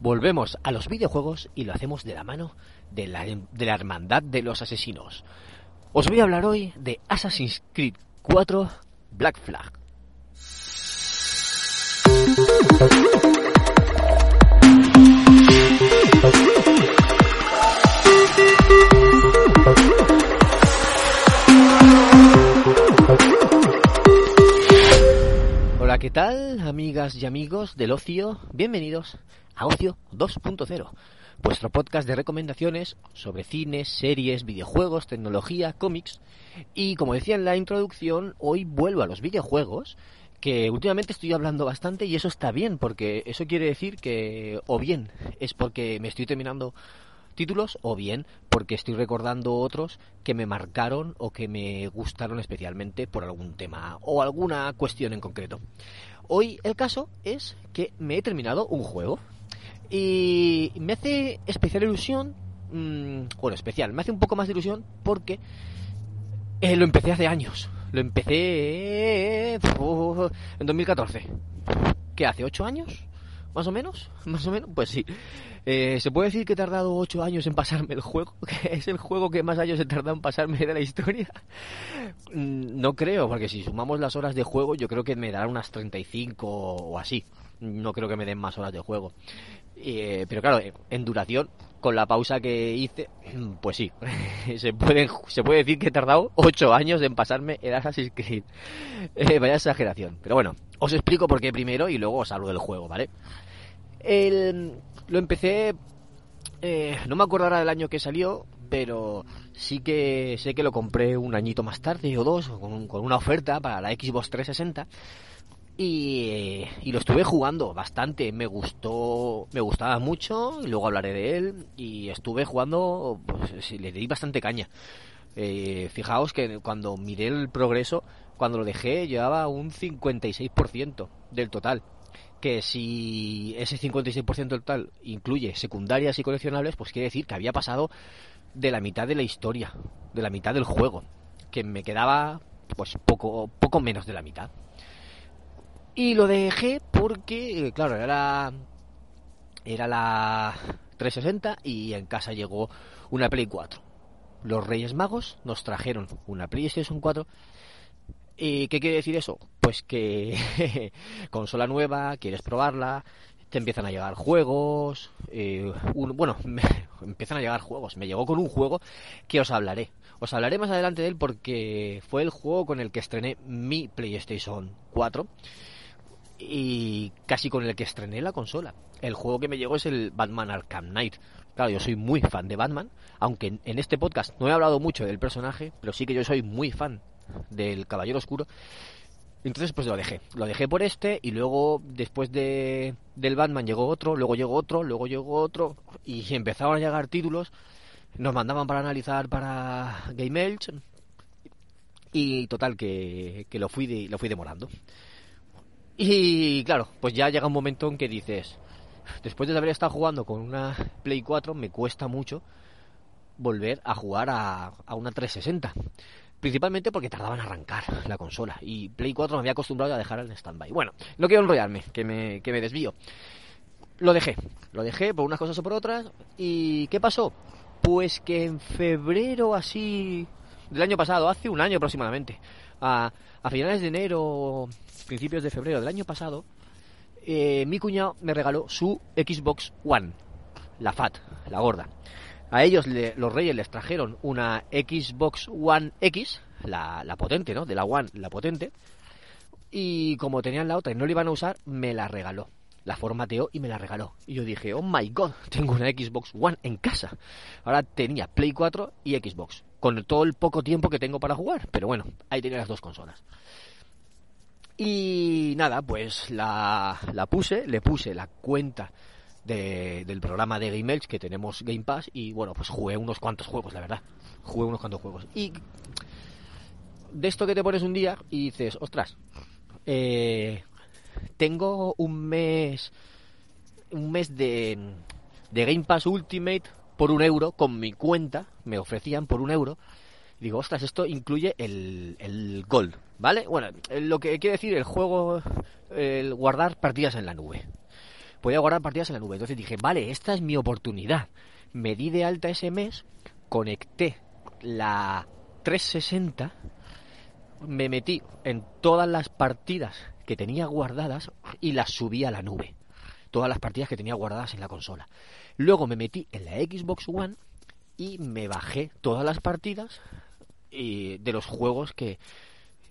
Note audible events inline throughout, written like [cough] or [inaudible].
Volvemos a los videojuegos y lo hacemos de la mano de la, de la Hermandad de los Asesinos. Os voy a hablar hoy de Assassin's Creed 4 Black Flag. Hola, ¿qué tal, amigas y amigos del ocio? Bienvenidos a Ocio 2.0, vuestro podcast de recomendaciones sobre cines, series, videojuegos, tecnología, cómics. Y como decía en la introducción, hoy vuelvo a los videojuegos, que últimamente estoy hablando bastante y eso está bien, porque eso quiere decir que o bien es porque me estoy terminando títulos o bien porque estoy recordando otros que me marcaron o que me gustaron especialmente por algún tema o alguna cuestión en concreto. Hoy el caso es que me he terminado un juego y me hace especial ilusión, mmm, bueno, especial, me hace un poco más de ilusión porque eh, lo empecé hace años. Lo empecé en 2014. ¿Qué hace? ¿Ocho años? ¿Más o menos? [laughs] ¿Más o menos? Pues sí. Eh, ¿Se puede decir que he tardado 8 años en pasarme el juego? [laughs] ¿Que es el juego que más años he tardado en pasarme de la historia? [laughs] Mm, no creo, porque si sumamos las horas de juego, yo creo que me darán unas 35 o así. No creo que me den más horas de juego. Eh, pero claro, en duración, con la pausa que hice, [clears throat] pues sí, [laughs] se puede, se puede decir que he tardado 8 años en pasarme el Assassin's Creed. [laughs] Eh, vaya exageración. Pero bueno, os explico por qué primero y luego os hablo del juego, ¿vale? El, lo empecé, eh, no me acuerdo del año que salió, pero sí que sé que lo compré un añito más tarde o dos, con, con una oferta para la Xbox 360. Y, y, lo estuve jugando bastante, me gustó, me gustaba mucho, y luego hablaré de él, y estuve jugando, pues le di bastante caña. Eh, fijaos que cuando miré el progreso, cuando lo dejé, llevaba un 56% del total. Que si ese 56% del total incluye secundarias y coleccionables, pues quiere decir que había pasado de la mitad de la historia, de la mitad del juego, que me quedaba pues poco, poco menos de la mitad. Y lo dejé porque, claro, era, era la 360 y en casa llegó una Play 4. Los Reyes Magos nos trajeron una PlayStation 4. ¿Y qué quiere decir eso? Pues que [laughs] consola nueva, quieres probarla, te empiezan a llegar juegos. Eh, un, bueno, [laughs] me, empiezan a llegar juegos. Me llegó con un juego que os hablaré. Os hablaré más adelante de él porque fue el juego con el que estrené mi PlayStation 4 y casi con el que estrené la consola. El juego que me llegó es el Batman Arkham Knight. Claro, yo soy muy fan de Batman, aunque en este podcast no he hablado mucho del personaje, pero sí que yo soy muy fan del Caballero Oscuro. Entonces pues lo dejé, lo dejé por este y luego después de del Batman llegó otro, luego llegó otro, luego llegó otro y empezaron a llegar títulos, nos mandaban para analizar para Game Elch y total que, que lo fui de, lo fui demorando. Y claro, pues ya llega un momento en que dices, después de haber estado jugando con una Play 4, me cuesta mucho volver a jugar a, a una 360. Principalmente porque tardaban en arrancar la consola. Y Play 4 me había acostumbrado a dejar en stand-by. Bueno, no quiero enrollarme, que me, que me desvío. Lo dejé. Lo dejé por unas cosas o por otras. ¿Y qué pasó? Pues que en febrero así del año pasado, hace un año aproximadamente, a, finales de enero, principios de febrero del año pasado, eh, mi cuñado me regaló su Xbox One, la FAT, la gorda. A ellos, los reyes, les trajeron una Xbox One X, la, la, potente, ¿no? De la One, la potente. Y como tenían la otra y no la iban a usar, me la regaló. La formateó y me la regaló. Y yo dije, oh my god, tengo una Xbox One en casa. Ahora tenía Play 4 y Xbox. Con todo el poco tiempo que tengo para jugar. Pero bueno, ahí tenía las dos consolas. Y nada, pues la, la puse, le puse la cuenta de, del programa de Game Elch que tenemos Game Pass y bueno, pues jugué unos cuantos juegos, la verdad. Jugué unos cuantos juegos. Y de esto que te pones un día y dices, ostras, eh, tengo un mes, un mes de Game Pass Ultimate por un euro con mi cuenta, me ofrecían por un euro. Digo, ostras, esto incluye el, el Gold, ¿vale? Bueno, lo que quiere decir el juego, el guardar partidas en la nube. podía guardar partidas en la nube. Entonces dije, vale, esta es mi oportunidad. Me di de alta ese mes, conecté la 360, me metí en todas las partidas que tenía guardadas y las subí a la nube. Todas las partidas que tenía guardadas en la consola. Luego me metí en la Xbox One y me bajé todas las partidas y de los juegos que,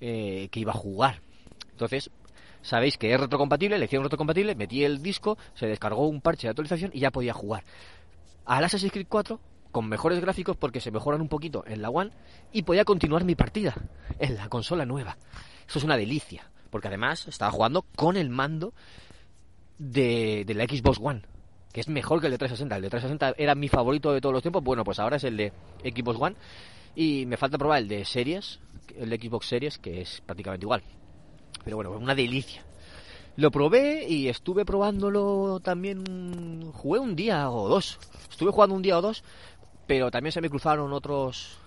eh, que iba a jugar. Entonces, sabéis que es retrocompatible, le hicieron retrocompatible, metí el disco, se descargó un parche de actualización y ya podía jugar. Al Assassin's Creed 4 con mejores gráficos porque se mejoran un poquito en la One y podía continuar mi partida en la consola nueva. Eso es una delicia, porque además estaba jugando con el mando de, la Xbox One, que es mejor que el de 360. El de 360 era mi favorito de todos los tiempos, bueno, pues ahora es el de Xbox One y me falta probar el de Series, el de Xbox Series, que es prácticamente igual. Pero bueno, una delicia. Lo probé y estuve probándolo también. Jugué un día o dos. Estuve jugando un día o dos, pero también se me cruzaron otros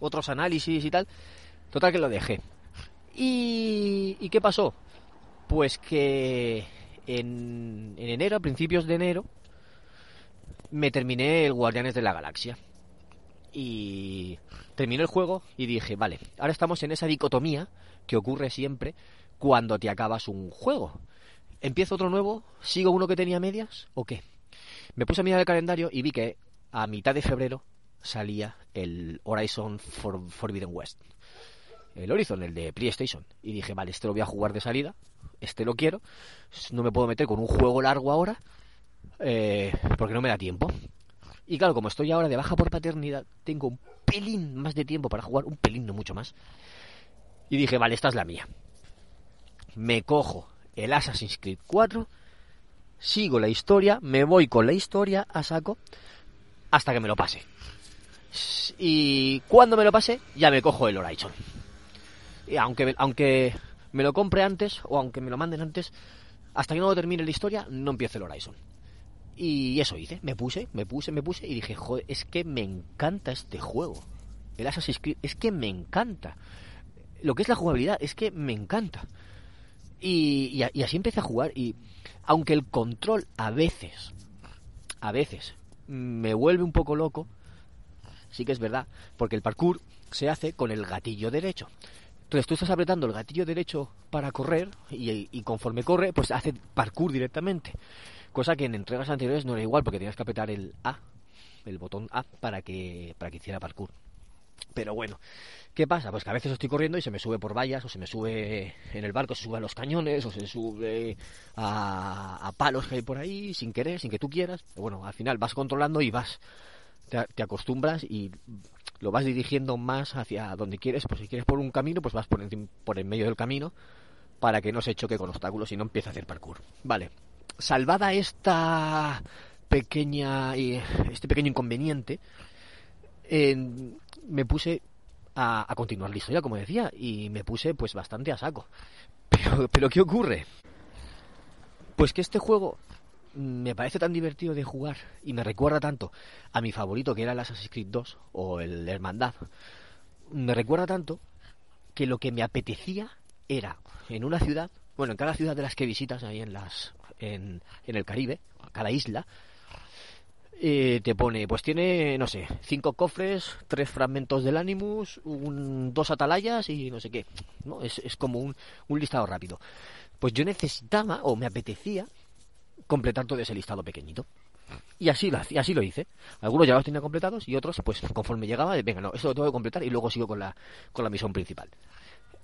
otros análisis y tal. Total que lo dejé. ¿Y, ¿y qué pasó? Pues que en, en enero, a principios de enero, me terminé el Guardianes de la Galaxia. Y terminé el juego y dije, vale, ahora estamos en esa dicotomía que ocurre siempre cuando te acabas un juego. ¿Empiezo otro nuevo? ¿Sigo uno que tenía medias? ¿O qué? Me puse a mirar el calendario y vi que a mitad de febrero salía el Horizon Forbidden West. El Horizon, el de PlayStation. Y dije, vale, este lo voy a jugar de salida. Este lo quiero. No me puedo meter con un juego largo ahora. Eh, porque no me da tiempo. Y claro, como estoy ahora de baja por paternidad, tengo un pelín más de tiempo para jugar. Un pelín, no mucho más. Y dije, vale, esta es la mía me cojo el Assassin's Creed 4, sigo la historia, me voy con la historia a saco hasta que me lo pase. Y cuando me lo pase, ya me cojo el Horizon. Y aunque, aunque me lo compre antes o aunque me lo manden antes, hasta que no termine la historia, no empiezo el Horizon. Y eso hice, me puse, me puse, me puse y dije, joder, es que me encanta este juego. El Assassin's Creed, es que me encanta. Lo que es la jugabilidad, es que me encanta. Y, así empecé a jugar y aunque el control a veces, a veces, me vuelve un poco loco, sí que es verdad, porque el parkour se hace con el gatillo derecho. Entonces tú estás apretando el gatillo derecho para correr y, y, conforme corre, pues hace parkour directamente. Cosa que en entregas anteriores no era igual porque tenías que apretar el A, el botón A para que, para que hiciera parkour. Pero bueno, ¿qué pasa? Pues que a veces estoy corriendo y se me sube por vallas, o se me sube en el barco, se sube a los cañones, o se sube a, palos que hay por ahí, sin querer, sin que tú quieras. Bueno, al final vas controlando y vas, te, acostumbras y lo vas dirigiendo más hacia donde quieres. Pues si quieres por un camino, pues vas por en, medio del camino para que no se choque con obstáculos y no empiece a hacer parkour. Vale, salvada esta pequeña, este pequeño inconveniente, me puse a, continuar la historia, como decía, y me puse pues bastante a saco. [laughs] Pero, pero ¿qué ocurre? Pues que este juego me parece tan divertido de jugar y me recuerda tanto a mi favorito que era el Assassin's Creed 2 o el Hermandad. Me recuerda tanto que lo que me apetecía era en una ciudad, bueno, en cada ciudad de las que visitas ahí en las en, en el Caribe, cada isla, eh, te pone, pues tiene, no sé, cinco cofres, tres fragmentos del Animus, un, dos atalayas y no sé qué. ¿no? Es, es como un, un listado rápido. Pues yo necesitaba, o me apetecía, completar todo ese listado pequeñito. Y así, lo, así lo hice. Algunos ya los tenía completados y otros, pues conforme llegaba, venga, no, eso lo tengo que completar y luego sigo con la, con la misión principal.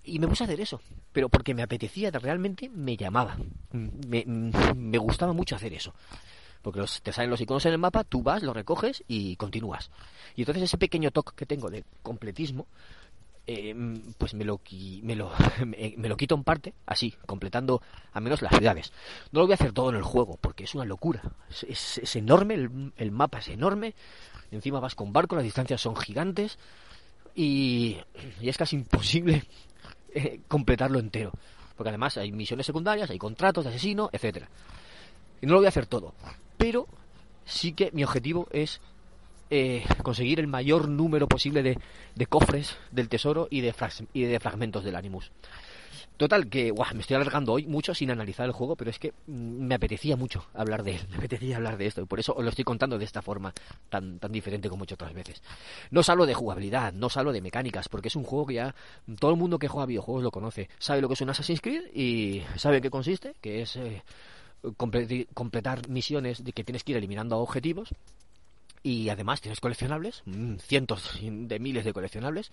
Y me puse a hacer eso, pero porque me apetecía, realmente me llamaba. Me, me gustaba mucho hacer eso porque te salen los iconos en el mapa, tú vas, los recoges y continúas. Y entonces ese pequeño toque que tengo de completismo, eh, pues me lo, me, lo, [laughs] me, lo quito en parte, así, completando al menos las ciudades. No lo voy a hacer todo en el juego, porque es una locura. Es, es, enorme, el, mapa es enorme, encima vas con barco, las distancias son gigantes y, y es casi imposible [laughs] eh, completarlo entero. Porque además hay misiones secundarias, hay contratos de asesino, etcétera. Y no lo voy a hacer todo pero sí que mi objetivo es eh, conseguir el mayor número posible de, cofres del tesoro y de, y de fragmentos del Animus. Total, que me estoy alargando hoy mucho sin analizar el juego, pero es que mm, me apetecía mucho hablar de él, [laughs] me apetecía hablar de esto, y por eso lo estoy contando de esta forma tan, tan diferente como he hecho otras veces. No os hablo de jugabilidad, no os hablo de mecánicas, porque es un juego que ya todo el mundo que juega videojuegos lo conoce, sabe lo que es un Assassin's Creed y sabe qué consiste, que es eh, completar misiones de que tienes que ir eliminando objetivos y además tienes coleccionables, mm, cientos de miles de coleccionables,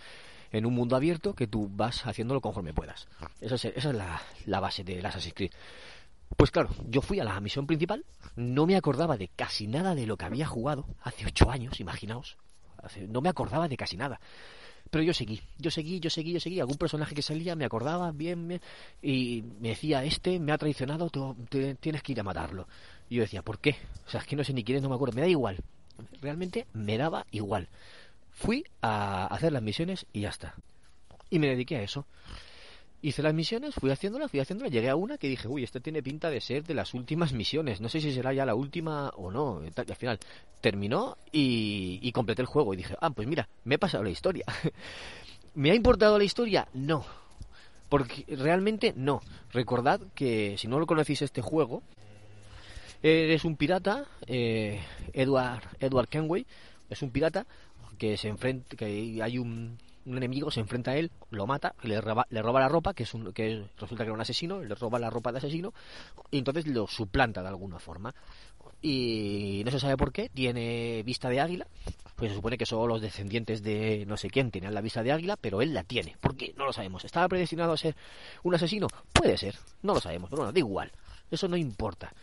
en un mundo abierto que tú vas haciéndolo conforme puedas. Esa es, esa es la, la base de Assassin's Creed. Pues claro, yo fui a la misión principal, no me acordaba de casi nada de lo que había jugado hace ocho años, imaginaos. no me acordaba de casi nada. Pero yo seguí, yo seguí, yo seguí, yo seguí. Algún personaje que salía me acordaba bien, bien y me decía, este me ha traicionado, tienes que ir a matarlo. Y yo decía, ¿por qué? O sea, es que no sé ni quién es, no me acuerdo, me da igual. Realmente me daba igual. Fui a hacer las misiones y ya está. Y me dediqué a eso. Hice las misiones, fui haciéndolas, fui haciéndolas, llegué a una que dije, uy, esta tiene pinta de ser de las últimas misiones, no sé si será ya la última o no, al final terminó y, y completé el juego y dije, ah, pues mira, me he pasado la historia. [laughs] ¿Me ha importado la historia? No, porque realmente no. Recordad que si no lo conocéis este juego, eres un pirata, eh, Edward, Edward Kenway, es un pirata que se enfrenta, que hay un, enemigo, se enfrenta a él, lo mata, le roba, le roba la ropa, que es un, que resulta que era un asesino, le roba la ropa de asesino, y entonces lo suplanta de alguna forma. Y no se sabe por qué, tiene vista de águila, pues se supone que solo los descendientes de no sé quién tienen la vista de águila, pero él la tiene. ¿Por qué? No lo sabemos. ¿Estaba predestinado a ser un asesino? Puede ser, no lo sabemos, pero bueno, da igual. Eso no importa.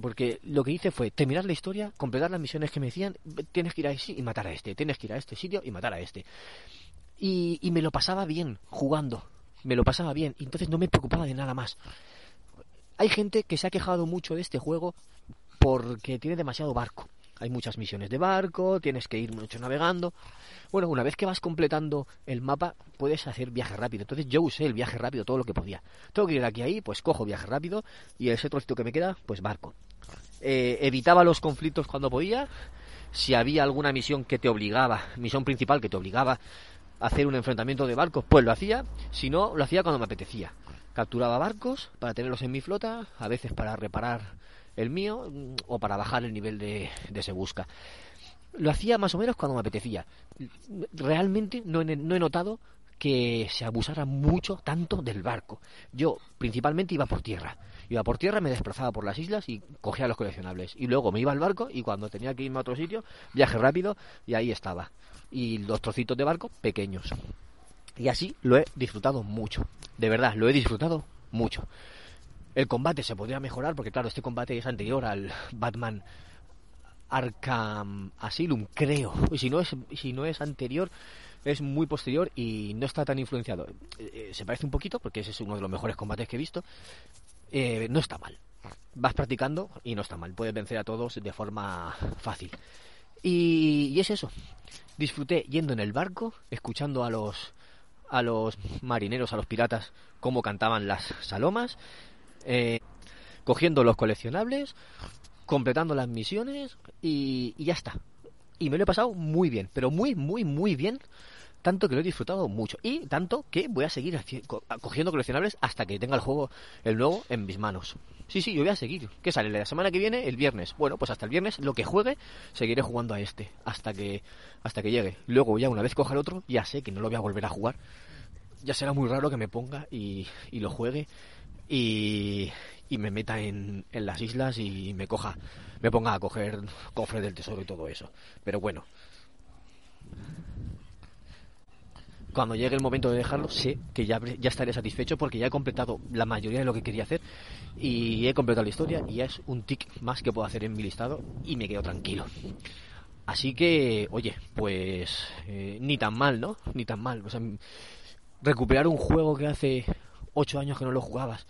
Porque lo que hice fue terminar la historia, completar las misiones que me decían, tienes que ir a ese y matar a este, tienes que ir a este sitio y matar a este. Y, y me lo pasaba bien jugando, me lo pasaba bien, y entonces no me preocupaba de nada más. Hay gente que se ha quejado mucho de este juego porque tiene demasiado barco. Hay muchas misiones de barco, tienes que ir mucho navegando. Bueno, una vez que vas completando el mapa, puedes hacer viaje rápido. Entonces yo usé el viaje rápido todo lo que podía. Tengo que ir aquí ahí, pues cojo viaje rápido y ese trocito que me queda, pues barco. Eh, evitaba los conflictos cuando podía. Si había alguna misión que te obligaba, misión principal que te obligaba a hacer un enfrentamiento de barcos, pues lo hacía. Si no, lo hacía cuando me apetecía. Capturaba barcos para tenerlos en mi flota, a veces para reparar el mío mm, o para bajar el nivel de, de se busca. Lo hacía más o menos cuando me apetecía. Realmente no he, no he notado que se abusara mucho tanto del barco. Yo principalmente iba por tierra. Iba por tierra, me desplazaba por las islas y cogía los coleccionables. Y luego me iba al barco y cuando tenía que irme a otro sitio, viaje rápido y ahí estaba. Y los trocitos de barco pequeños. Y así lo he disfrutado mucho. De verdad, lo he disfrutado mucho. El combate se podría mejorar porque claro, este combate es anterior al Batman Arkham Asylum, creo. Y si no es, si no es anterior, es muy posterior y no está tan influenciado. Eh, eh, se parece un poquito porque ese es uno de los mejores combates que he visto. Eh, no está mal. Vas practicando y no está mal. Puedes vencer a todos de forma fácil. Y, y es eso. Disfruté yendo en el barco, escuchando a los a los marineros, a los piratas, cómo cantaban las salomas eh, cogiendo los coleccionables, completando las misiones y, ya está. Y me lo he pasado muy bien, pero muy, muy, muy bien. Tanto que lo he disfrutado mucho. Y tanto que voy a seguir cogiendo coleccionables hasta que tenga el juego, el nuevo, en mis manos. Sí, sí, yo voy a seguir. ¿Qué sale? La semana que viene, el viernes. Bueno, pues hasta el viernes, lo que juegue, seguiré jugando a este. Hasta que, hasta que llegue. Luego, ya una vez coja el otro, ya sé que no lo voy a volver a jugar. Ya será muy raro que me ponga y, y lo juegue y, me meta en, en, las islas y me coja, me ponga a coger cofres del tesoro y todo eso. Pero bueno, cuando llegue el momento de dejarlo, sé que ya, estaré satisfecho porque ya he completado la mayoría de lo que quería hacer y he completado la historia y ya es un tic más que puedo hacer en mi listado y me quedo tranquilo. Así que, oye, pues eh, ni tan mal, ¿no? Ni tan mal. O sea, recuperar un juego que hace ocho años que no lo jugabas,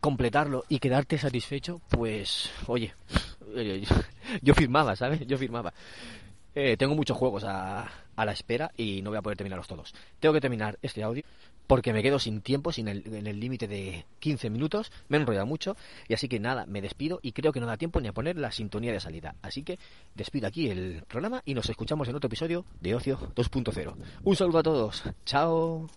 completarlo y quedarte satisfecho, pues, oye, [laughs] yo firmaba, ¿sabes? Yo firmaba. Eh, tengo muchos juegos a, a, la espera y no voy a poder terminarlos todos. Tengo que terminar este audio porque me quedo sin tiempo, sin el, en el límite de 15 minutos. Me he enrollado mucho y así que nada, me despido y creo que no da tiempo ni a poner la sintonía de salida. Así que despido aquí el programa y nos escuchamos en otro episodio de Ocio 2.0. Un saludo a todos. Chao.